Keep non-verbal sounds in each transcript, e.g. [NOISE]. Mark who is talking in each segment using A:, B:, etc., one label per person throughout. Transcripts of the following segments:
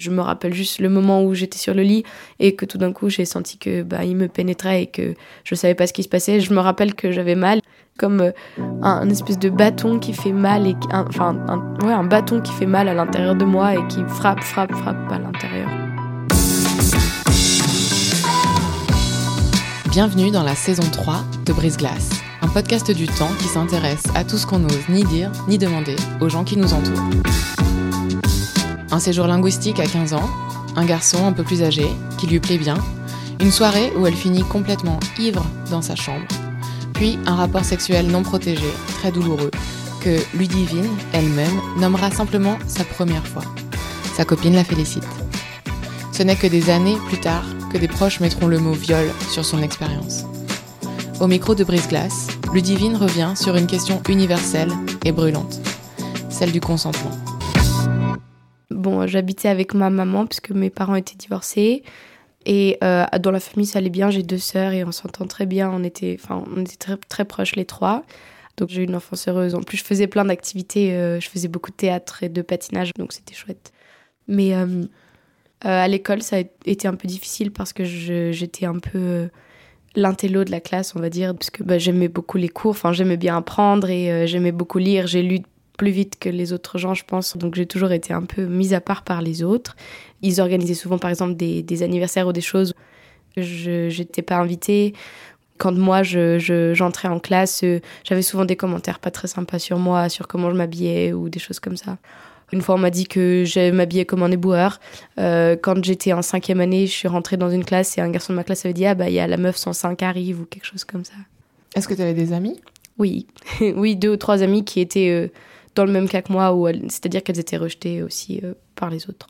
A: Je me rappelle juste le moment où j'étais sur le lit et que tout d'un coup j'ai senti que bah il me pénétrait et que je savais pas ce qui se passait. Je me rappelle que j'avais mal, comme euh, un, espèce de bâton qui fait mal et enfin un, ouais un bâton qui fait mal à l'intérieur de moi et qui frappe frappe frappe à l'intérieur.
B: Bienvenue dans la saison 3 de Brise Glace, un podcast du temps qui s'intéresse à tout ce qu'on n'ose ni dire ni demander aux gens qui nous entourent. Un séjour linguistique à 15 ans, un garçon un peu plus âgé, qui lui plaît bien, une soirée où elle finit complètement ivre dans sa chambre, puis un rapport sexuel non protégé, très douloureux, que Ludivine, elle-même, nommera simplement sa première fois. Sa copine la félicite. Ce n'est que des années plus tard que des proches mettront le mot viol sur son expérience. Au micro de Brise-Glace, Ludivine revient sur une question universelle et brûlante, celle du consentement.
A: Bon, j'habitais avec ma maman puisque mes parents étaient divorcés. Et euh, dans la famille, ça allait bien. J'ai deux sœurs et on s'entend très bien. On était, on était très, très proches les trois. Donc j'ai eu une enfance heureuse. En plus, je faisais plein d'activités. Euh, je faisais beaucoup de théâtre et de patinage, donc c'était chouette. Mais euh, à l'école, ça a été un peu difficile parce que j'étais un peu l'intello de la classe, on va dire, parce que bah, j'aimais beaucoup les cours. Enfin, j'aimais bien apprendre et j'aimais beaucoup lire. J'ai lu plus vite que les autres gens, je pense. Donc j'ai toujours été un peu mise à part par les autres. Ils organisaient souvent, par exemple, des, anniversaires ou des choses. Je n'étais pas invitée. Quand moi, j'entrais je, j'entrais en classe, euh, j'avais souvent des commentaires pas très sympas sur moi, sur comment je m'habillais ou des choses comme ça. Une fois, on m'a dit que je m'habillais comme un éboueur. Euh, quand j'étais en cinquième année, je suis rentrée dans une classe et un garçon de ma classe avait dit Ah, bah, il y a la meuf 105 qui arrive ou quelque chose comme ça.
B: Est-ce que tu avais des amis?
A: Oui. [LAUGHS] oui, deux ou trois amis qui étaient euh, dans le même cas que moi, c'est-à-dire qu'elles étaient rejetées aussi euh, par les autres.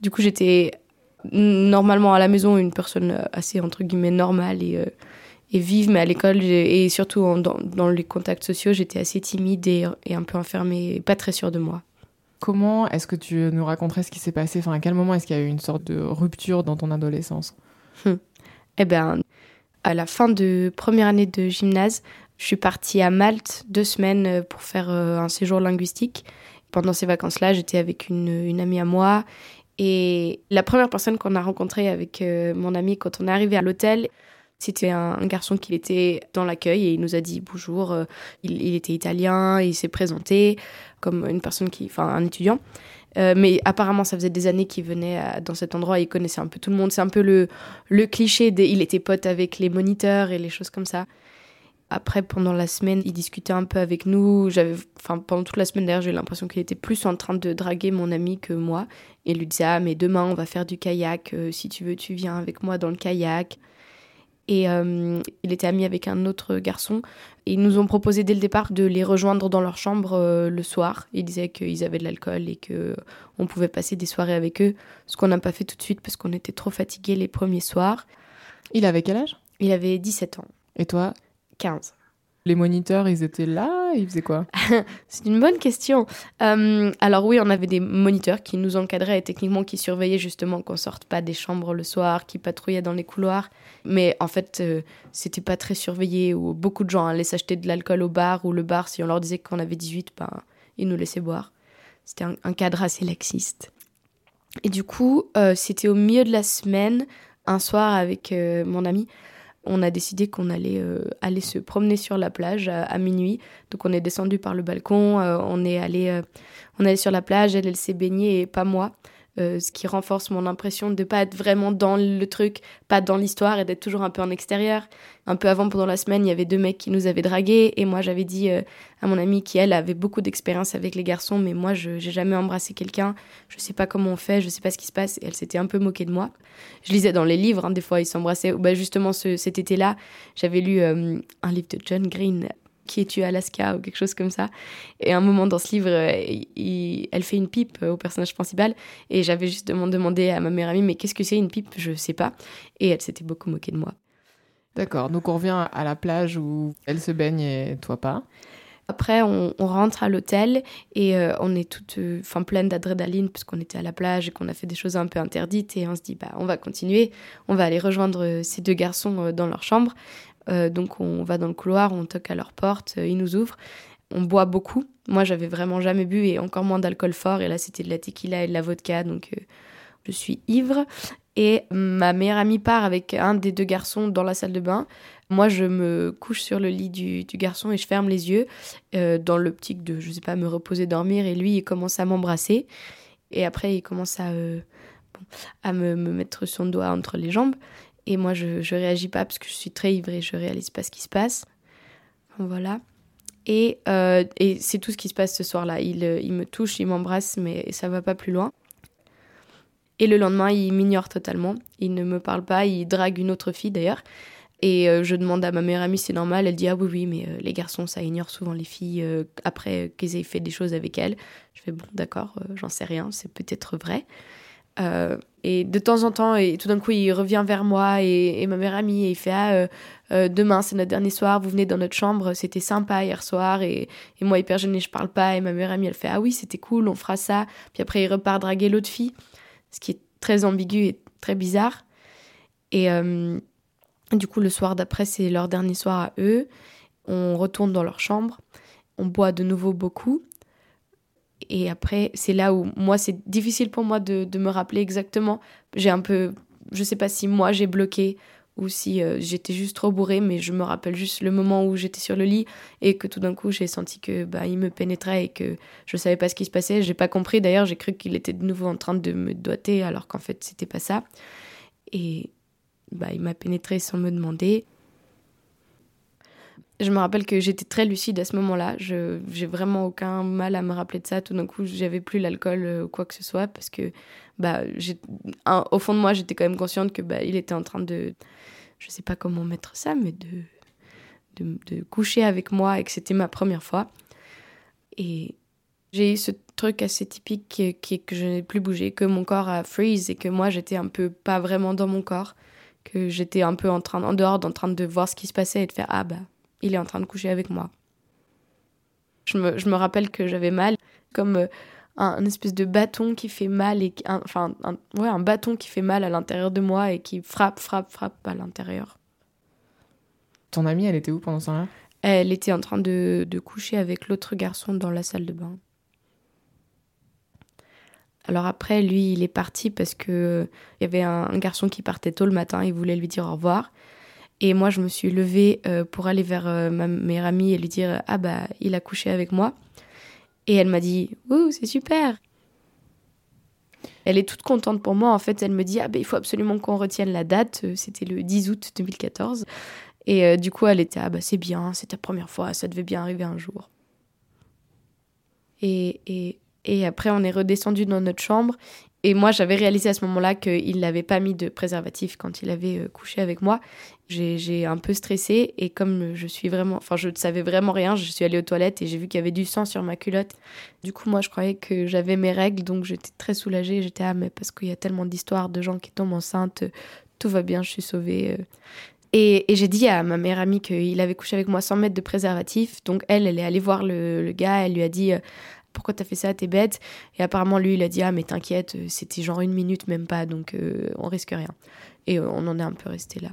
A: Du coup, j'étais normalement à la maison une personne euh, assez entre guillemets normale et, euh, et vive, mais à l'école et surtout dans, dans, les contacts sociaux, j'étais assez timide et, et, un peu enfermée, pas très sûre de moi.
B: Comment est-ce que tu nous raconterais ce qui s'est passé? Enfin, à quel moment est-ce qu'il y a eu une sorte de rupture dans ton adolescence?
A: Hum. Eh bien, à la fin de première année de gymnase, je suis partie à Malte deux semaines euh, pour faire euh, un séjour linguistique. Pendant ces vacances-là, j'étais avec une, amie à moi. Et la première personne qu'on a rencontrée avec euh, mon amie quand on est arrivé à l'hôtel, c'était un, garçon qui était dans l'accueil et il nous a dit bonjour. il, était italien, il s'est présenté comme une personne qui, enfin, un étudiant. mais apparemment, ça faisait des années qu'il venait dans cet endroit, il connaissait un peu tout le monde. C'est un peu le, cliché, il était pote avec les moniteurs et les choses comme ça. Après, pendant la semaine, il discutait un peu avec nous. J'avais, enfin, pendant toute la semaine d'ailleurs, j'ai l'impression qu'il était plus en train de draguer mon ami que moi. Et il lui disait Ah, mais demain, on va faire du kayak. Euh, si tu veux, tu viens avec moi dans le kayak. Et euh, il était ami avec un autre garçon. Et ils nous ont proposé dès le départ de les rejoindre dans leur chambre euh, le soir. Ils disaient qu'ils avaient de l'alcool et que on pouvait passer des soirées avec eux. Ce qu'on n'a pas fait tout de suite parce qu'on était trop fatigués les premiers soirs.
B: Il avait quel âge?
A: Il avait 17 ans.
B: Et toi?
A: 15.
B: Les moniteurs, ils étaient là Ils faisaient quoi? [LAUGHS]
A: C'est une bonne question. Euh, alors oui, on avait des moniteurs qui nous encadraient et techniquement qui surveillaient justement qu'on sorte pas des chambres le soir, qui patrouillaient dans les couloirs. Mais en fait, euh, c'était pas très surveillé. Ou beaucoup de gens allaient s'acheter de l'alcool au bar ou le bar, si on leur disait qu'on avait 18, ben, ils nous laissaient boire. C'était un, cadre assez laxiste. Et du coup, euh, c'était au milieu de la semaine, un soir avec mon ami on a décidé qu'on allait euh, se promener sur la plage à, minuit. Donc on est descendu par le balcon, euh, on est allé, euh, on est allé sur la plage, elle, elle s'est baignée et pas moi. Euh, ce qui renforce mon impression de ne pas être vraiment dans le truc, pas dans l'histoire et d'être toujours un peu en extérieur. Un peu avant, pendant la semaine, il y avait deux mecs qui nous avaient dragués et moi j'avais dit euh, à mon amie qui elle avait beaucoup d'expérience avec les garçons, mais moi je n'ai jamais embrassé quelqu'un, je sais pas comment on fait, je sais pas ce qui se passe. Et elle s'était un peu moquée de moi. Je lisais dans les livres, hein, des fois ils s'embrassaient. Bah, justement cet été-là, j'avais lu euh, un livre de John Green qui est tué à Alaska ou quelque chose comme ça. Et à un moment dans ce livre, euh, elle fait une pipe au personnage principal. Et j'avais justement demandé à ma meilleure amie, mais qu'est-ce que c'est une pipe? Je sais pas. Et elle s'était beaucoup moquée de moi.
B: D'accord, donc on revient à la plage où elle se baigne et toi pas.
A: Après, on, rentre à l'hôtel et euh, on est toutes euh, enfin pleine d'adrénaline puisqu'on était à la plage et qu'on a fait des choses un peu interdites et on se dit bah on va continuer, on va aller rejoindre ces deux garçons dans leur chambre. Euh, donc on va dans le couloir, on toque à leur porte, euh, ils nous ouvrent. On boit beaucoup. Moi, j'avais vraiment jamais bu et encore moins d'alcool fort. Et là, c'était de la tequila et de la vodka, donc euh, je suis ivre. Et ma meilleure amie part avec un des deux garçons dans la salle de bain. Moi, je me couche sur le lit du, garçon et je ferme les yeux dans l'optique de, je sais pas, me reposer, dormir. Et lui, il commence à m'embrasser. Et après, il commence à, me, mettre son doigt entre les jambes. Et moi, je, je réagis pas parce que je suis très ivre et je réalise pas ce qui se passe. Voilà. Et, euh, et c'est tout ce qui se passe ce soir-là. Il, euh, il me touche, il m'embrasse, mais ça va pas plus loin. Et le lendemain, il m'ignore totalement. Il ne me parle pas, il drague une autre fille d'ailleurs. Et euh, je demande à ma meilleure amie, c'est normal. Elle dit Ah oui, oui, mais les garçons, ça ignore souvent les filles après qu'ils aient fait des choses avec elles. Je fais Bon, d'accord, j'en sais rien, c'est peut-être vrai. Euh, et de temps en temps, et tout d'un coup, il revient vers moi et, ma mère amie et il fait Ah, euh, euh, demain, c'est notre dernier soir, vous venez dans notre chambre, c'était sympa hier soir. Et, moi, hyper gênée, je parle pas. Et ma mère amie, elle fait Ah oui, c'était cool, on fera ça. Puis après, il repart draguer l'autre fille, ce qui est très ambigu et très bizarre. Et du coup, le soir d'après, c'est leur dernier soir à eux. On retourne dans leur chambre, on boit de nouveau beaucoup. Et après, c'est là où moi, c'est difficile pour moi de, me rappeler exactement. J'ai un peu, je sais pas si moi j'ai bloqué ou si euh, j'étais juste trop bourrée, mais je me rappelle juste le moment où j'étais sur le lit et que tout d'un coup j'ai senti que bah il me pénétrait et que je savais pas ce qui se passait. J'ai pas compris d'ailleurs, j'ai cru qu'il était de nouveau en train de me doiter alors qu'en fait c'était pas ça. Et bah il m'a pénétré sans me demander. Je me rappelle que j'étais très lucide à ce moment-là. Je j'ai vraiment aucun mal à me rappeler de ça. Tout d'un coup, j'avais plus l'alcool euh, ou quoi que ce soit parce que bah au fond de moi, j'étais quand même consciente que bah il était en train de je sais pas comment mettre ça mais de de, de coucher avec moi et que c'était ma première fois. Et j'ai eu ce truc assez typique qui, qui que je n'ai plus bougé, que mon corps a freeze et que moi j'étais un peu pas vraiment dans mon corps, que j'étais un peu en train en dehors, en train de voir ce qui se passait et de faire ah bah il est en train de coucher avec moi. Je me, je me rappelle que j'avais mal, comme euh, un, espèce de bâton qui fait mal, et enfin, un, ouais, un bâton qui fait mal à l'intérieur de moi et qui frappe, frappe, frappe à l'intérieur.
B: Ton amie, elle était où pendant ce temps-là?
A: Elle était en train de, de coucher avec l'autre garçon dans la salle de bain. Alors après, lui, il est parti parce que il y avait un, un, garçon qui partait tôt le matin, il voulait lui dire au revoir. Et moi, je me suis levée euh, pour aller vers euh, ma meilleure amie et lui dire Ah bah, il a couché avec moi. Et elle m'a dit Ouh, c'est super Elle est toute contente pour moi. En fait, elle me dit Ah bah, il faut absolument qu'on retienne la date. Euh, c'était le 10 août 2014. Et du coup, elle était Ah bah, c'est bien, c'est ta première fois, ça devait bien arriver un jour. Et, et, et après, on est redescendu dans notre chambre et moi, j'avais réalisé à ce moment-là qu'il n'avait pas mis de préservatif quand il avait euh, couché avec moi. J'ai un peu stressé et comme je suis vraiment, je ne savais vraiment rien, je suis allée aux toilettes et j'ai vu qu'il y avait du sang sur ma culotte. Du coup, moi, je croyais que j'avais mes règles, donc j'étais très soulagée. J'étais ah mais parce qu'il y a tellement d'histoires de gens qui tombent enceintes, tout va bien, je suis sauvée. Euh. Et, j'ai dit à ma meilleure amie qu'il avait couché avec moi sans mettre de préservatif. Donc elle, elle est allée voir le gars, elle lui a dit pourquoi t'as fait ça, t'es bête. Et apparemment, lui, il a dit, ah, mais t'inquiète, euh, c'était genre une minute, même pas, donc euh, on risque rien. Et euh, on en est un peu resté là.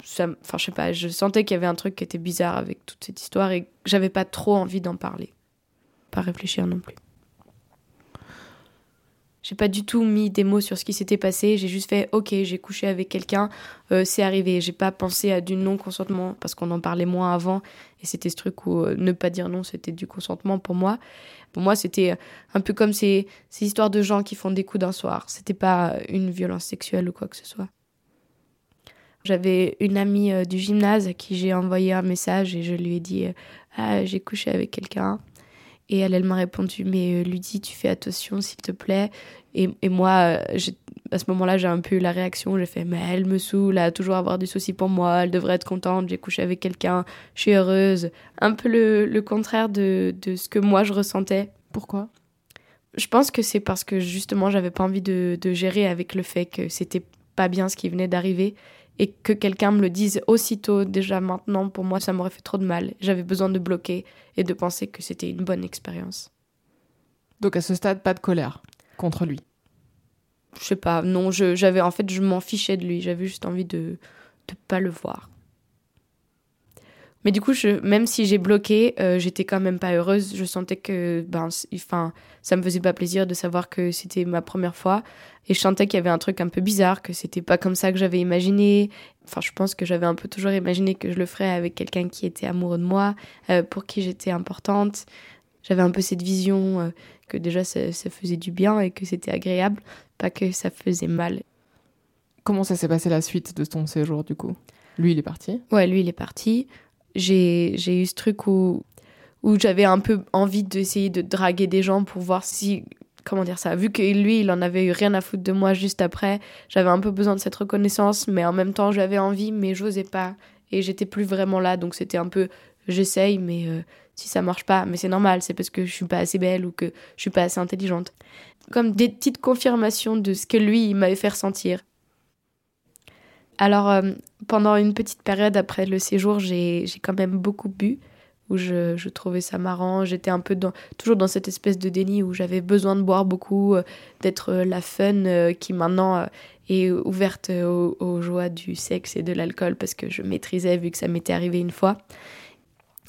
A: Enfin, je sais pas, je sentais qu'il y avait un truc qui était bizarre avec toute cette histoire et j'avais pas trop envie d'en parler. Pas réfléchir non plus. J'ai pas du tout mis des mots sur ce qui s'était passé. J'ai juste fait, ok, j'ai couché avec quelqu'un, euh, c'est arrivé. J'ai pas pensé à du non-consentement parce qu'on en parlait moins avant. Et c'était ce truc où euh, ne pas dire non, c'était du consentement pour moi. Pour moi, c'était un peu comme ces, ces histoires de gens qui font des coups d'un soir. C'était pas une violence sexuelle ou quoi que ce soit. J'avais une amie euh, du gymnase à qui j'ai envoyé un message et je lui ai dit Ah, j'ai couché avec quelqu'un. Et elle, elle m'a répondu, mais euh, Ludie, tu fais attention, s'il te plaît. Et, et moi, euh, à ce moment-là, j'ai un peu eu la réaction. J'ai fait, mais elle me saoule, elle a toujours avoir du souci pour moi, elle devrait être contente, j'ai couché avec quelqu'un, je suis heureuse. Un peu le, le contraire de, de, ce que moi je ressentais.
B: Pourquoi?
A: Je pense que c'est parce que justement, j'avais pas envie de, de gérer avec le fait que c'était pas bien ce qui venait d'arriver et que quelqu'un me le dise aussitôt, déjà maintenant, pour moi, ça m'aurait fait trop de mal. J'avais besoin de bloquer et de penser que c'était une bonne expérience.
B: Donc à ce stade, pas de colère contre lui
A: Je sais pas, non, j'avais en fait, je m'en fichais de lui, j'avais juste envie de ne pas le voir. Mais du coup, je, même si j'ai bloqué, euh, j'étais quand même pas heureuse. Je sentais que ben, enfin, ça me faisait pas plaisir de savoir que c'était ma première fois. Et je sentais qu'il y avait un truc un peu bizarre, que c'était pas comme ça que j'avais imaginé. Enfin, je pense que j'avais un peu toujours imaginé que je le ferais avec quelqu'un qui était amoureux de moi, euh, pour qui j'étais importante. J'avais un peu cette vision euh, que déjà ça, ça faisait du bien et que c'était agréable, pas que ça faisait mal.
B: Comment ça s'est passé la suite de ton séjour du coup? Lui, il est parti?
A: Ouais, lui, il est parti j'ai eu ce truc où, j'avais un peu envie d'essayer de draguer des gens pour voir si comment dire ça vu que lui il en avait eu rien à foutre de moi juste après j'avais un peu besoin de cette reconnaissance mais en même temps j'avais envie mais j'osais pas. Et j'étais plus vraiment là donc c'était un peu j'essaye mais euh, si ça marche pas mais c'est normal c'est parce que je suis pas assez belle ou que je suis pas assez intelligente. Comme des petites confirmations de ce que lui il m'avait fait ressentir alors, euh, pendant une petite période après le séjour, j'ai quand même beaucoup bu, où je, je trouvais ça marrant. J'étais un peu dans, toujours dans cette espèce de déni où j'avais besoin de boire beaucoup, euh, d'être euh, la fun qui maintenant est ouverte aux, aux, joies du sexe et de l'alcool parce que je maîtrisais vu que ça m'était arrivé une fois.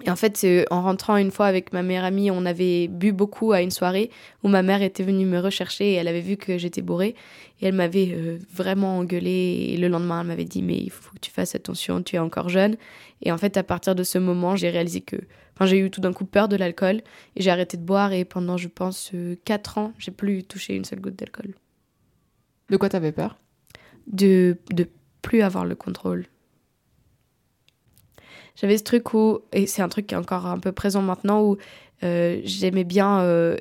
A: Et en fait, en rentrant une fois avec ma meilleure amie, on avait bu beaucoup à une soirée où ma mère était venue me rechercher et elle avait vu que j'étais bourrée. Et elle m'avait euh, vraiment engueulée. Et le lendemain, elle m'avait dit Mais il faut que tu fasses attention, tu es encore jeune. Et en fait, à partir de ce moment, j'ai réalisé que. Enfin, j'ai eu tout d'un coup peur de l'alcool et j'ai arrêté de boire. Et pendant, je pense, 4 ans, j'ai plus touché une seule goutte d'alcool.
B: De quoi t'avais peur?
A: De de plus avoir le contrôle j'avais ce truc où, et c'est un truc qui est encore un peu présent maintenant, où euh, j'aimais bien euh,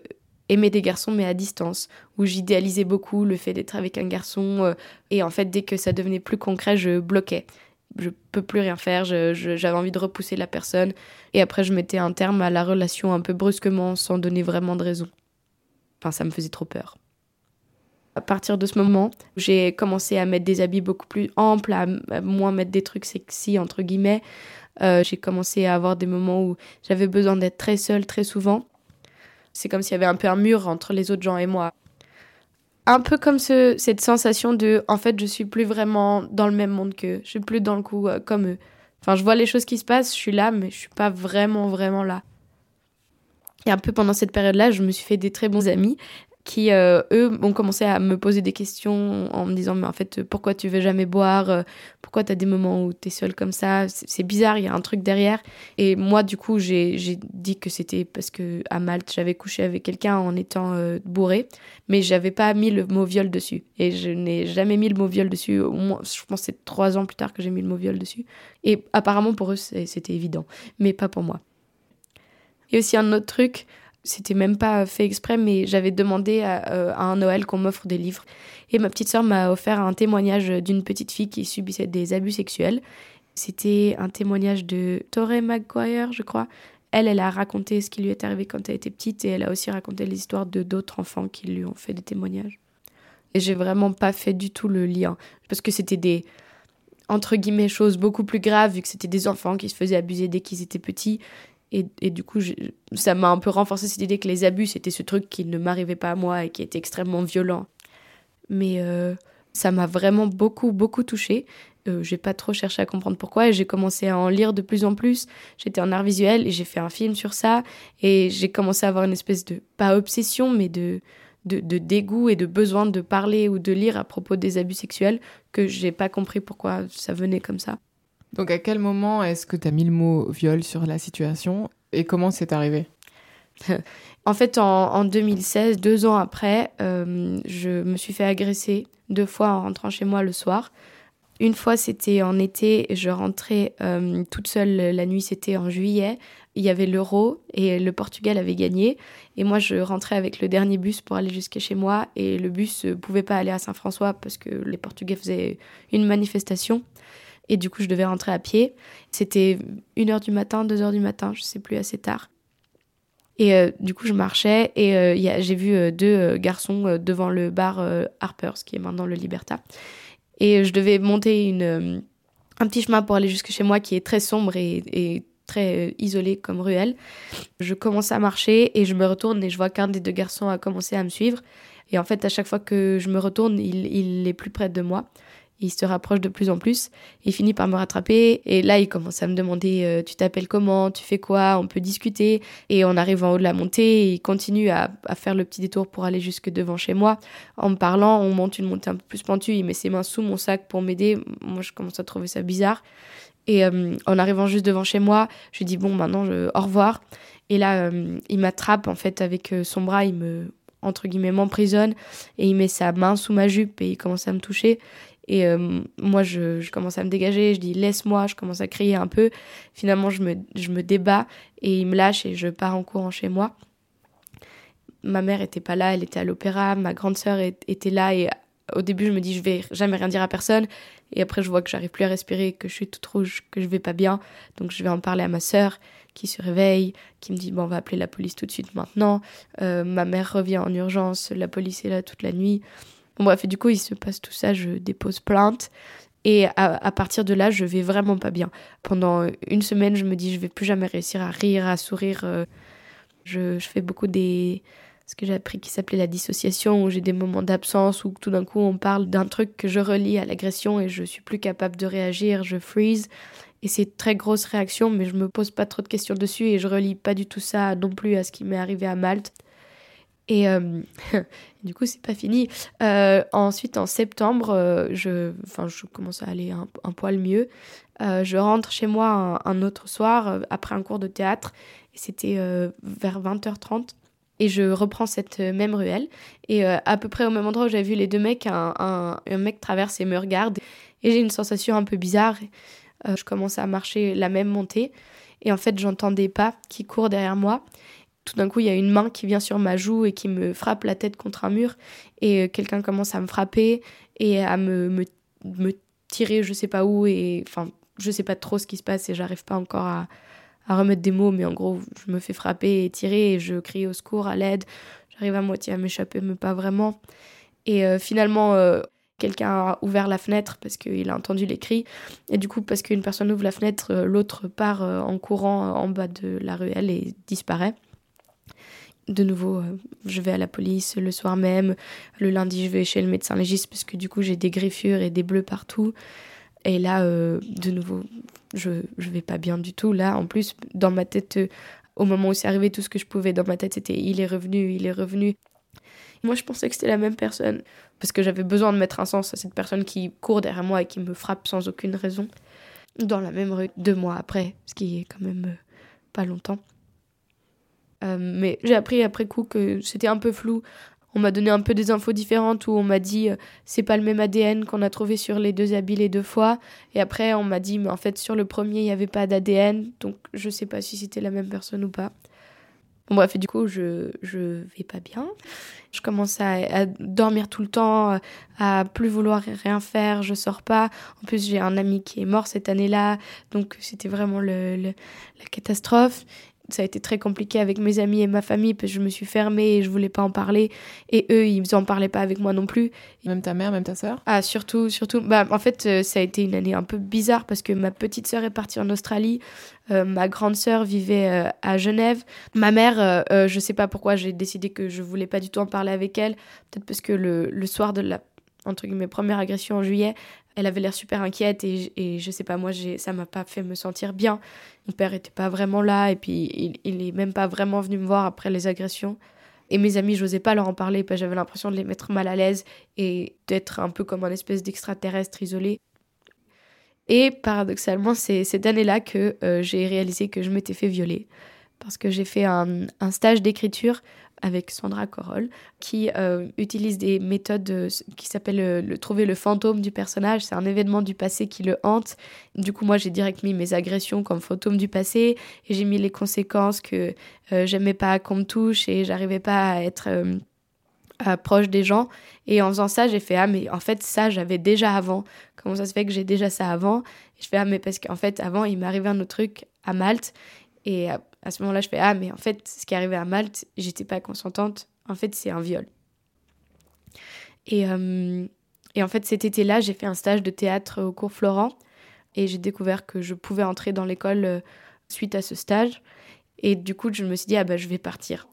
A: aimer des garçons, mais à distance, où j'idéalisais beaucoup le fait d'être avec un garçon, euh, et en fait, dès que ça devenait plus concret, je bloquais. Je peux plus rien faire, j'avais envie de repousser la personne, et après, je mettais un terme à la relation un peu brusquement, sans donner vraiment de raison. Enfin, ça me faisait trop peur. À partir de ce moment, j'ai commencé à mettre des habits beaucoup plus amples, à moins mettre des trucs sexy, entre guillemets, euh, j'ai commencé à avoir des moments où j'avais besoin d'être très seule très souvent. C'est comme s'il y avait un peu un mur entre les autres gens et moi. Un peu comme ce, cette sensation de, en fait, je suis plus vraiment dans le même monde qu'eux. Je suis plus dans le coup euh, comme eux. Enfin, je vois les choses qui se passent, je suis là, mais je suis pas vraiment, vraiment là. Et un peu pendant cette période-là, je me suis fait des très bons amis qui, euh, eux, ont commencé à me poser des questions en me disant, mais en fait, pourquoi tu veux jamais boire euh, Pourquoi tu as des moments où tu es seule comme ça? C'est bizarre, il y a un truc derrière. Et moi, du coup, j'ai dit que c'était parce que à Malte, j'avais couché avec quelqu'un en étant euh, bourré, mais j'avais pas mis le mot viol dessus. Et je n'ai jamais mis le mot viol dessus. Au moins, je pense que c'est trois ans plus tard que j'ai mis le mot viol dessus. Et apparemment, pour eux, c'était évident, mais pas pour moi. Et aussi un autre truc, c'était même pas fait exprès, mais j'avais demandé à, euh, un Noël qu'on m'offre des livres. Et ma petite sœur m'a offert un témoignage d'une petite fille qui subissait des abus sexuels. C'était un témoignage de Torre Maguire, je crois. Elle, elle a raconté ce qui lui est arrivé quand elle était petite et elle a aussi raconté les histoires de d'autres enfants qui lui ont fait des témoignages. Et j'ai vraiment pas fait du tout le lien parce que c'était des entre guillemets choses beaucoup plus graves vu que c'était des enfants qui se faisaient abuser dès qu'ils étaient petits et, du coup, ça m'a un peu renforcé cette idée que les abus, c'était ce truc qui ne m'arrivait pas à moi et qui était extrêmement violent. Mais euh, ça m'a vraiment beaucoup, beaucoup touchée. Euh, j'ai pas trop cherché à comprendre pourquoi et j'ai commencé à en lire de plus en plus. J'étais en art visuel et j'ai fait un film sur ça et j'ai commencé à avoir une espèce de, pas obsession, mais de, de, dégoût et de besoin de parler ou de lire à propos des abus sexuels que j'ai pas compris pourquoi ça venait comme ça.
C: Donc à quel moment est-ce que tu as mis le mot viol sur la situation et comment c'est arrivé? [LAUGHS]
A: En fait, en, 2016, deux ans après, euh, je me suis fait agresser deux fois en rentrant chez moi le soir. Une fois, c'était en été, je rentrais euh, toute seule la nuit, c'était en juillet. Il y avait l'euro et le Portugal avait gagné. Et moi, je rentrais avec le dernier bus pour aller jusqu'à chez moi. Et le bus ne pouvait pas aller à Saint-François parce que les Portugais faisaient une manifestation. Et du coup, je devais rentrer à pied. C'était 1h du matin, 2h du matin, je sais plus, assez tard. Et euh, du coup, je marchais et euh, j'ai vu deux garçons devant le bar Harper's, qui est maintenant le Liberta. Et je devais monter une, euh, un petit chemin pour aller jusque chez moi qui est très sombre et, très euh, isolé comme ruelle. Je commence à marcher et je me retourne et je vois qu'un des deux garçons a commencé à me suivre. Et en fait, à chaque fois que je me retourne, il est plus près de moi il se rapproche de plus en plus. Il finit par me rattraper et là il commence à me demander euh, tu t'appelles comment, tu fais quoi, on peut discuter. Et on arrive en haut de la montée, il continue à, faire le petit détour pour aller jusque devant chez moi. En me parlant, on monte une montée un peu plus pentue, il met ses mains sous mon sac pour m'aider. Moi je commence à trouver ça bizarre. Et euh, en arrivant juste devant chez moi, je lui dis bon maintenant au revoir. Et là euh, il m'attrape en fait avec son bras, il me entre guillemets m'emprisonne et il met sa main sous ma jupe et il commence à me toucher et euh, moi, je, commence à me dégager, je dis laisse-moi, je commence à crier un peu. Finalement, je me, je me débats et il me lâche et je pars en courant chez moi. Ma mère était pas là, elle était à l'opéra, ma grande sœur était là et au début, je me dis je vais jamais rien dire à personne. Et après, je vois que j'arrive plus à respirer, que je suis toute rouge, que je vais pas bien. Donc, je vais en parler à ma sœur qui se réveille, qui me dit bon, on va appeler la police tout de suite maintenant. Euh, ma mère revient en urgence, la police est là toute la nuit bref, et du coup, il se passe tout ça, je dépose plainte. Et à, partir de là, je vais vraiment pas bien. Pendant une semaine, je me dis, je vais plus jamais réussir à rire, à sourire. Euh. Je, fais beaucoup des. ce que j'ai appris qui s'appelait la dissociation, où j'ai des moments d'absence, où tout d'un coup, on parle d'un truc que je relie à l'agression et je suis plus capable de réagir, je freeze. Et c'est très grosse réaction, mais je me pose pas trop de questions dessus et je relie pas du tout ça non plus à ce qui m'est arrivé à Malte. Et euh, [LAUGHS] du coup, c'est pas fini. Euh, ensuite, en septembre, euh, je, je commence à aller un, poil mieux. je rentre chez moi un, autre soir après un cours de théâtre. Et c'était vers 20h30. Et je reprends cette même ruelle. Et à peu près au même endroit où j'avais vu les deux mecs, un, un mec traverse et me regarde. Et j'ai une sensation un peu bizarre. je commence à marcher la même montée. Et en fait, j'entends des pas qui courent derrière moi tout d'un coup, il y a une main qui vient sur ma joue et qui me frappe la tête contre un mur. Et euh, quelqu'un commence à me frapper et à me, me, tirer, je sais pas où. Et enfin, je sais pas trop ce qui se passe et j'arrive pas encore à, à, remettre des mots. Mais en gros, je me fais frapper et tirer et je crie au secours, à l'aide. J'arrive à moitié à m'échapper, mais pas vraiment. Et euh, finalement, euh, quelqu'un a ouvert la fenêtre parce qu'il a entendu les cris. Et du coup, parce qu'une personne ouvre la fenêtre, l'autre part en courant en bas de la ruelle et disparaît de nouveau, euh, je vais à la police le soir même. Le lundi, je vais chez le médecin légiste parce que du coup, j'ai des griffures et des bleus partout. Et là, euh, de nouveau, je, je vais pas bien du tout. Là, en plus, dans ma tête, euh, au moment où c'est arrivé, tout ce que je pouvais dans ma tête, c'était il est revenu, il est revenu. Moi, je pensais que c'était la même personne parce que j'avais besoin de mettre un sens à cette personne qui court derrière moi et qui me frappe sans aucune raison. Dans la même rue, deux mois après, ce qui est quand même pas longtemps. Euh, mais j'ai appris après coup que c'était un peu flou. On m'a donné un peu des infos différentes où on m'a dit euh, c'est pas le même ADN qu'on a trouvé sur les deux habits les deux fois. Et après on m'a dit mais en fait sur le premier il n'y avait pas d'ADN donc je sais pas si c'était la même personne ou pas. Bon bref du coup je je vais pas bien. Je commence à, dormir tout le temps, à plus vouloir rien faire, je sors pas. En plus j'ai un ami qui est mort cette année-là donc c'était vraiment le, la catastrophe ça a été très compliqué avec mes amis et ma famille parce que je me suis fermée et je voulais pas en parler. Et eux ils en parlaient pas avec moi non plus.
C: Même ta mère même ta sœur?
A: Ah surtout surtout. Bah en fait euh, ça a été une année un peu bizarre parce que ma petite sœur est partie en Australie. Euh, ma grande sœur vivait euh, à Genève. Ma mère je sais pas pourquoi j'ai décidé que je voulais pas du tout en parler avec elle. Peut-être parce que le, le soir de la entre guillemets première agression en juillet elle avait l'air super inquiète et, et je sais pas, moi, ça m'a pas fait me sentir bien. Mon père était pas vraiment là et puis il, il est même pas vraiment venu me voir après les agressions. Et mes amis, j'osais pas leur en parler parce que j'avais l'impression de les mettre mal à l'aise et d'être un peu comme un espèce d'extraterrestre isolé. Et paradoxalement, c'est cette année-là que euh, j'ai réalisé que je m'étais fait violer. Parce que j'ai fait un, un stage d'écriture avec Sandra Coroll, qui euh, utilise des méthodes euh, qui s'appellent le, trouver le fantôme du personnage. C'est un événement du passé qui le hante. Du coup, moi, j'ai direct mis mes agressions comme fantôme du passé et j'ai mis les conséquences que j'aimais pas qu'on me touche et j'arrivais pas à être proche des gens. Et en faisant ça, j'ai fait Ah, mais en fait, ça, j'avais déjà avant. Comment ça se fait que j'ai déjà ça avant? Et Je fais Ah, mais parce qu'en fait, avant, il arrivé un autre truc à Malte. Et à, ce moment-là, je fais Ah, mais en fait, ce qui est arrivé à Malte, j'étais pas consentante. En fait, c'est un viol. Et, euh, et en fait, cet été-là, j'ai fait un stage de théâtre au cours Florent. Et j'ai découvert que je pouvais entrer dans l'école euh, suite à ce stage. Et du coup, je me suis dit, ah bah, je vais partir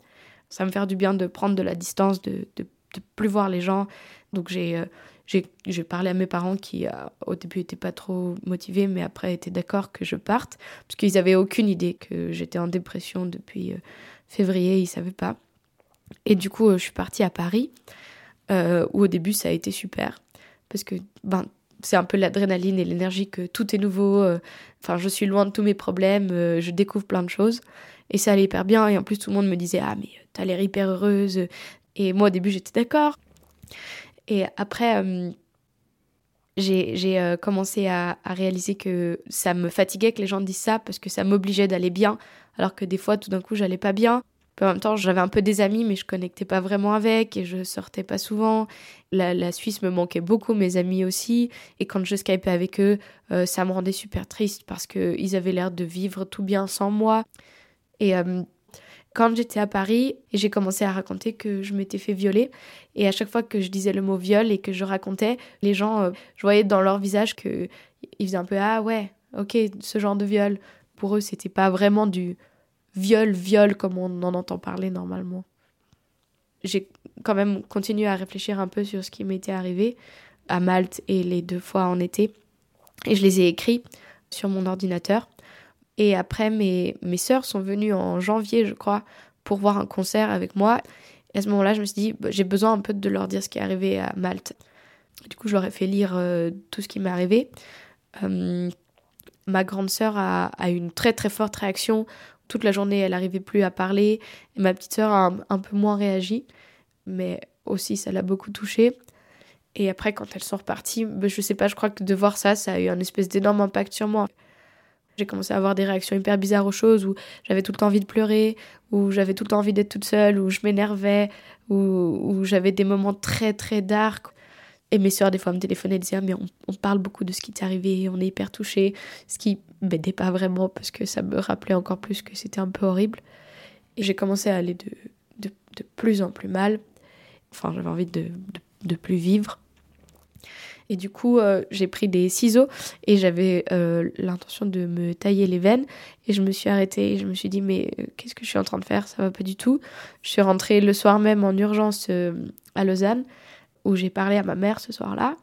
A: ça me fait du bien de prendre de la distance, de, de, plus voir les gens. Donc j'ai euh, j'ai parlé à mes parents qui euh, au début n'étaient pas trop motivés, mais après étaient d'accord que je parte, parce qu'ils n'avaient aucune idée que j'étais en dépression depuis euh, février, ils ne savaient pas. Et du coup, je suis partie à Paris, où au début ça a été super, parce que ben, c'est un peu l'adrénaline et l'énergie que tout est nouveau. Enfin, je suis loin de tous mes problèmes, je découvre plein de choses. Et ça allait hyper bien. Et en plus, tout le monde me disait Ah, mais t'as l'air hyper heureuse. Et moi, au début, j'étais d'accord. Et après, euh, j'ai euh, commencé à, réaliser que ça me fatiguait que les gens disent ça parce que ça m'obligeait d'aller bien. Alors que des fois, tout d'un coup, j'allais pas bien. en même temps, j'avais un peu des amis, mais je connectais pas vraiment avec et je sortais pas souvent. La, Suisse me manquait beaucoup, mes amis aussi. Et quand je skypais avec eux, euh, ça me rendait super triste parce qu'ils avaient l'air de vivre tout bien sans moi. Et quand j'étais à Paris, j'ai commencé à raconter que je m'étais fait violer. Et à chaque fois que je disais le mot viol et que je racontais, les gens, euh, je voyais dans leur visage qu'ils faisaient un peu Ah ouais, ok, ce genre de viol. Pour eux, c'était pas vraiment du viol, viol comme on en entend parler normalement. J'ai quand même continué à réfléchir un peu sur ce qui m'était arrivé à Malte et les deux fois en été. Et je les ai écrits sur mon ordinateur. Et après, mes, mes sœurs sont venues en janvier, je crois, pour voir un concert avec moi. Et à ce moment-là, je me suis dit, bah, j'ai besoin un peu de leur dire ce qui est arrivé à Malte. Du coup, je leur ai fait lire euh, tout ce qui m'est arrivé. Euh, ma grande sœur a, a, eu une très très forte réaction. Toute la journée, elle n'arrivait plus à parler. Et ma petite sœur a un, peu moins réagi. Mais aussi, ça l'a beaucoup touchée. Et après, quand elles sont reparties, bah, je sais pas, je crois que de voir ça, ça a eu un espèce d'énorme impact sur moi. J'ai commencé à avoir des réactions hyper bizarres aux choses où j'avais tout le temps envie de pleurer, où j'avais tout le temps envie d'être toute seule, où je m'énervais, où, j'avais des moments très très dark. Et mes soeurs, des fois, me téléphonaient et disaient ah, Mais on, parle beaucoup de ce qui t'est arrivé, on est hyper touchés. Ce qui m'aidait pas vraiment parce que ça me rappelait encore plus que c'était un peu horrible. Et j'ai commencé à aller de, de, plus en plus mal. Enfin, j'avais envie de, de plus vivre. Et du coup, euh, j'ai pris des ciseaux et j'avais euh, l'intention de me tailler les veines. Et je me suis arrêtée et je me suis dit, mais euh, qu'est-ce que je suis en train de faire? Ça va pas du tout. Je suis rentrée le soir même en urgence à Lausanne, où j'ai parlé à ma mère ce soir-là.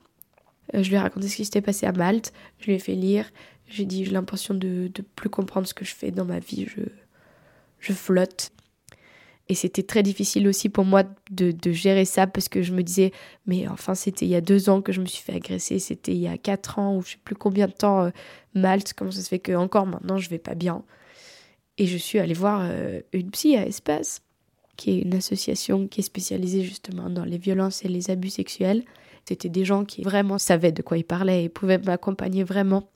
A: je lui ai raconté ce qui s'était passé à Malte. Je lui ai fait lire. J'ai dit, j'ai l'impression de, de plus comprendre ce que je fais dans ma vie. Je, je flotte. Et c'était très difficile aussi pour moi de, gérer ça parce que je me disais, mais enfin, c'était il y a deux ans que je me suis fait agresser, c'était il y a quatre ans ou je sais plus combien de temps, euh, Malte, comment ça se fait que encore maintenant je vais pas bien. Et je suis allée voir euh, une psy à Espace, qui est une association qui est spécialisée justement dans les violences et les abus sexuels. C'était des gens qui vraiment savaient de quoi ils parlaient et pouvaient m'accompagner vraiment.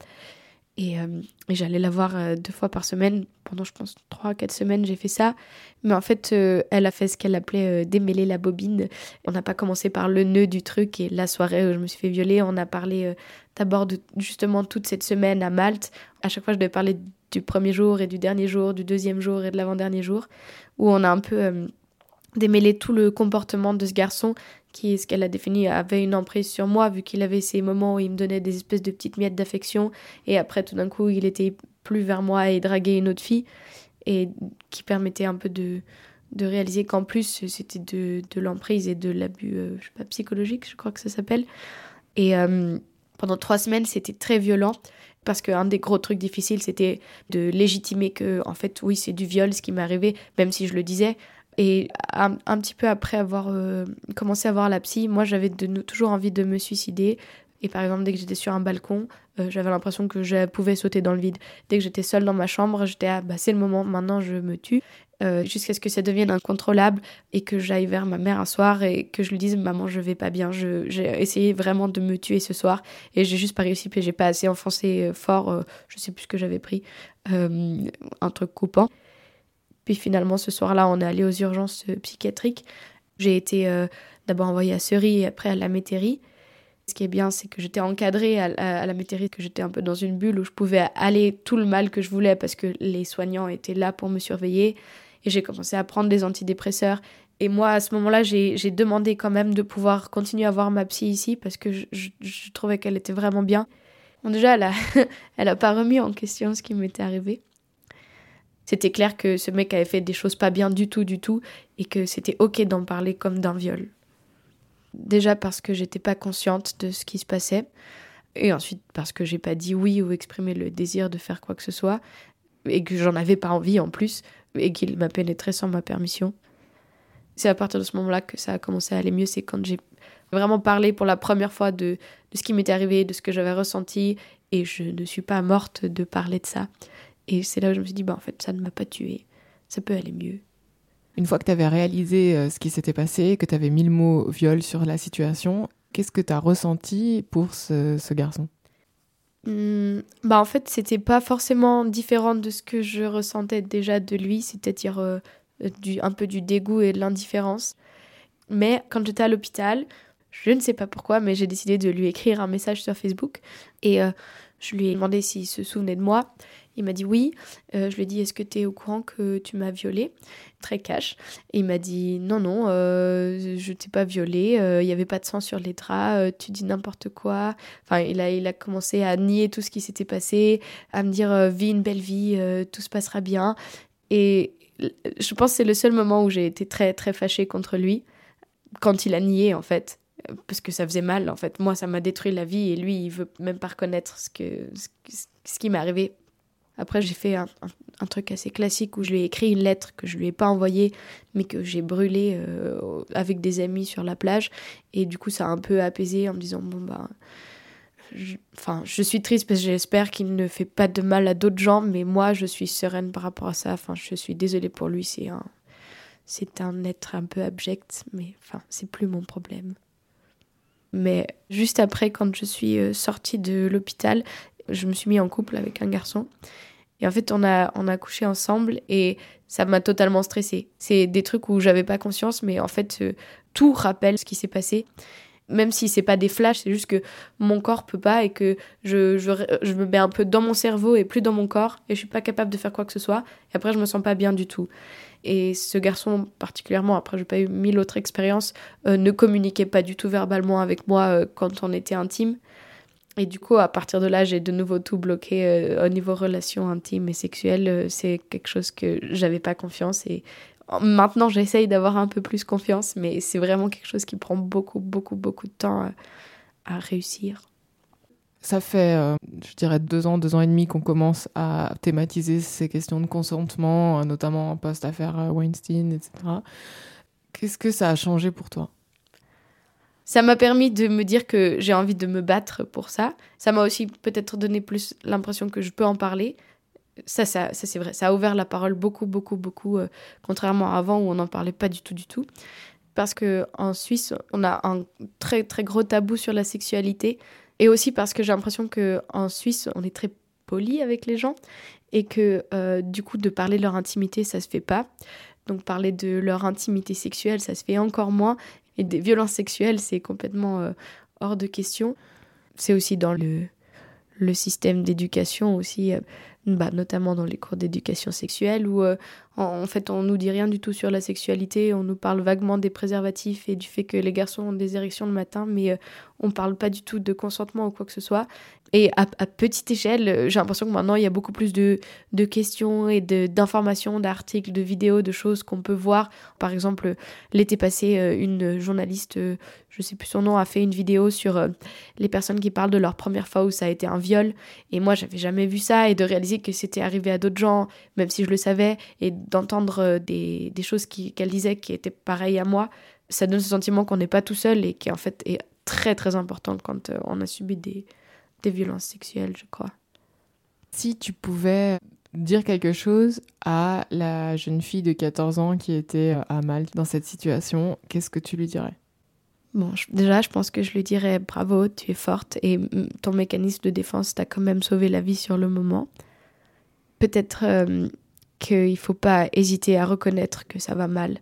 A: Euh, et, j'allais la voir euh, deux fois par semaine. Pendant, je pense, trois, quatre semaines, j'ai fait ça. Mais en fait, euh, elle a fait ce qu'elle appelait démêler la bobine. On n'a pas commencé par le nœud du truc et la soirée où je me suis fait violer. On a parlé d'abord de justement toute cette semaine à Malte. À chaque fois, je devais parler du premier jour et du dernier jour, du deuxième jour et de l'avant-dernier jour, où on a un peu démêlé tout le comportement de ce garçon qui, ce qu'elle a défini, avait une emprise sur moi, vu qu'il avait ces moments où il me donnait des espèces de petites miettes d'affection, et après, tout d'un coup, il était plus vers moi et draguait une autre fille, et qui permettait un peu de, de réaliser qu'en plus, c'était de, de l'emprise et de l'abus, euh, je sais pas, psychologique, je crois que ça s'appelle. Et euh, pendant trois semaines, c'était très violent. Parce qu'un des gros trucs difficiles, c'était de légitimer que, en fait, oui, c'est du viol ce qui m'est arrivé, même si je le disais, Et un, petit peu après avoir euh, commencé à voir la psy, moi j'avais toujours envie de me suicider. Et par exemple, dès que j'étais sur un balcon, euh, j'avais l'impression que je pouvais sauter dans le vide. Dès que j'étais seule dans ma chambre, j'étais ah bah c'est le moment, maintenant je me tue. Euh, jusqu'à ce que ça devienne incontrôlable et que j'aille vers ma mère un soir et que je lui dise maman je vais pas bien j'ai essayé vraiment de me tuer ce soir et j'ai juste pas réussi puis j'ai pas assez enfoncé fort je sais plus ce que j'avais pris un truc coupant puis finalement ce soir-là on est allé aux urgences psychiatriques j'ai été d'abord envoyée à Ceris et après à la Métairie ce qui est bien, c'est que j'étais encadrée à, la métairie, que j'étais un peu dans une bulle où je pouvais aller tout le mal que je voulais parce que les soignants étaient là pour me surveiller. Et j'ai commencé à prendre des antidépresseurs. Et moi, à ce moment-là, j'ai demandé quand même de pouvoir continuer à voir ma psy ici parce que je, trouvais qu'elle était vraiment bien. Bon, déjà, elle a, [LAUGHS] elle a pas remis en question ce qui m'était arrivé. C'était clair que ce mec avait fait des choses pas bien du tout, du tout, et que c'était ok d'en parler comme d'un viol. Déjà parce que j'étais pas consciente de ce qui se passait. Et ensuite parce que j'ai pas dit oui ou exprimé le désir de faire quoi que ce soit. Et que j'en avais pas envie en plus. Et qu'il m'a pénétré sans ma permission. C'est à partir de ce moment-là que ça a commencé à aller mieux. C'est quand j'ai vraiment parlé pour la première fois de, de ce qui m'était arrivé, de ce que j'avais ressenti. Et je ne suis pas morte de parler de ça. Et c'est là où je me suis dit, bah en fait, ça ne m'a pas tué. Ça peut aller mieux.
C: Une fois que tu avais réalisé euh, ce qui s'était passé, que tu avais mis le mot viol sur la situation, qu'est-ce que tu as ressenti pour ce, garçon?
A: Hmm, bah en fait, c'était pas forcément différent de ce que je ressentais déjà de lui, c'est-à-dire euh, du, un peu du dégoût et de l'indifférence. Mais quand j'étais à l'hôpital, je ne sais pas pourquoi, mais j'ai décidé de lui écrire un message sur Facebook et euh, je lui ai demandé s'il se souvenait de moi. Il m'a dit oui. Euh, je lui ai dit est-ce que tu es au courant que tu m'as violée? Très cash. Et il m'a dit non, non, euh, je t'ai pas violée. Euh, il n'y avait pas de sang sur les draps. tu dis n'importe quoi. Enfin, il a, il a commencé à nier tout ce qui s'était passé, à me dire vis une belle vie, tout se passera bien. Et je pense que c'est le seul moment où j'ai été très, très fâchée contre lui. Quand il a nié, en fait parce que ça faisait mal en fait. Moi, ça m'a détruit la vie et lui, il veut même pas reconnaître ce, que, ce qui m'est arrivé après, j'ai fait un, truc assez classique où je lui ai écrit une lettre que je lui ai pas envoyée, mais que j'ai brûlée euh, avec des amis sur la plage. Et du coup, ça a un peu apaisé en me disant bon bah, enfin, je suis triste parce que j'espère qu'il ne fait pas de mal à d'autres gens, mais moi, je suis sereine par rapport à ça. Enfin, je suis désolée pour lui. C'est un, c'est un être un peu abject, mais enfin, c'est plus mon problème. Mais juste après, quand je suis euh, sortie de l'hôpital, je me suis mis en couple avec un garçon. Et en fait, on a, on a couché ensemble et ça m'a totalement stressée. C'est des trucs où j'avais pas conscience, mais en fait, euh, tout rappelle ce qui s'est passé. Même si c'est pas des flashs, c'est juste que mon corps peut pas et que je, je, je, me mets un peu dans mon cerveau et plus dans mon corps et je suis pas capable de faire quoi que ce soit. Et après, je me sens pas bien du tout. Et ce garçon, particulièrement, après, j'ai pas eu mille autres expériences, euh, ne communiquait pas du tout verbalement avec moi euh, quand on était intime. Et du coup, à partir de là, j'ai de nouveau tout bloqué euh, au niveau relations intimes et sexuelles. Euh, c'est quelque chose que j'avais pas confiance. Et maintenant, j'essaye d'avoir un peu plus confiance, mais c'est vraiment quelque chose qui prend beaucoup, beaucoup, beaucoup de temps à, réussir.
C: Ça fait, euh, je dirais, deux ans, deux ans et demi qu'on commence à thématiser ces questions de consentement, notamment post-affaire Weinstein, etc. Qu'est-ce que ça a changé pour toi?
A: Ça m'a permis de me dire que j'ai envie de me battre pour ça. Ça m'a aussi peut-être donné plus l'impression que je peux en parler. Ça, ça, ça c'est vrai. Ça a ouvert la parole beaucoup, beaucoup, beaucoup, euh, contrairement à avant où on n'en parlait pas du tout, du tout. Parce que en Suisse, on a un très, très gros tabou sur la sexualité. Et aussi parce que j'ai l'impression qu'en Suisse, on est très poli avec les gens. Et que euh, du coup, de parler de leur intimité, ça se fait pas. Donc parler de leur intimité sexuelle, ça se fait encore moins. Et des violences sexuelles, c'est complètement euh, hors de question. C'est aussi dans le, le système d'éducation aussi, euh, bah, notamment dans les cours d'éducation sexuelle, où euh, en, fait on nous dit rien du tout sur la sexualité, on nous parle vaguement des préservatifs et du fait que les garçons ont des érections le matin, mais on parle pas du tout de consentement ou quoi que ce soit. Et à, petite échelle, j'ai l'impression que maintenant il y a beaucoup plus de, de questions et d'informations, d'articles, de vidéos, de choses qu'on peut voir. Par exemple, l'été passé, une journaliste je sais plus son nom, a fait une vidéo sur les personnes qui parlent de leur première fois où ça a été un viol. Et moi, j'avais jamais vu ça. Et de réaliser que c'était arrivé à d'autres gens, même si je le savais, et d'entendre euh, des, des choses qu'elle disait qui étaient pareilles à moi, ça donne ce sentiment qu'on n'est pas tout seul et qui en fait très très important quand euh, on a subi des, des violences sexuelles, je crois.
C: Si tu pouvais dire quelque chose à la jeune fille de 14 ans qui était à Malte dans cette situation, qu'est-ce que tu lui dirais?
A: Bon, déjà, je pense que je lui dirais bravo, tu es forte et ton mécanisme de défense t'a quand même sauvé la vie sur le moment. Peut-être euh, qu'il ne faut pas hésiter à reconnaître que ça va mal,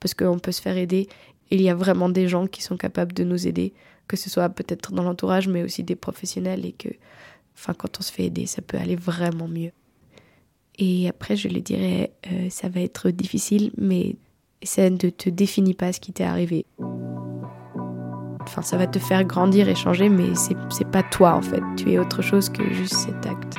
A: parce qu'on peut se faire aider. Il y a vraiment des gens qui sont capables de nous aider, que ce soit peut-être dans l'entourage, mais aussi des professionnels, et que enfin, quand on se fait aider, ça peut aller vraiment mieux. Et après, je lui dirais, euh, ça va être difficile, mais essaie de te définir pas ce qui t'est arrivé. Enfin, ça va te faire grandir et changer, mais c'est pas toi en fait. Tu es autre chose que juste cet acte.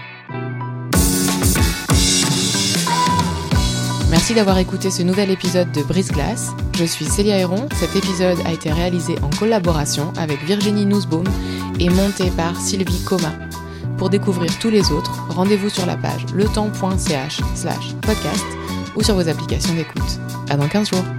B: Merci d'avoir écouté ce nouvel épisode de Brise Glace. Je suis Célia Héron. Cet épisode a été réalisé en collaboration avec Virginie Nussbaum et monté par Sylvie Coma. Pour découvrir tous les autres, rendez-vous sur la page letemps.ch slash podcast ou sur vos applications d'écoute. À dans 15 jours.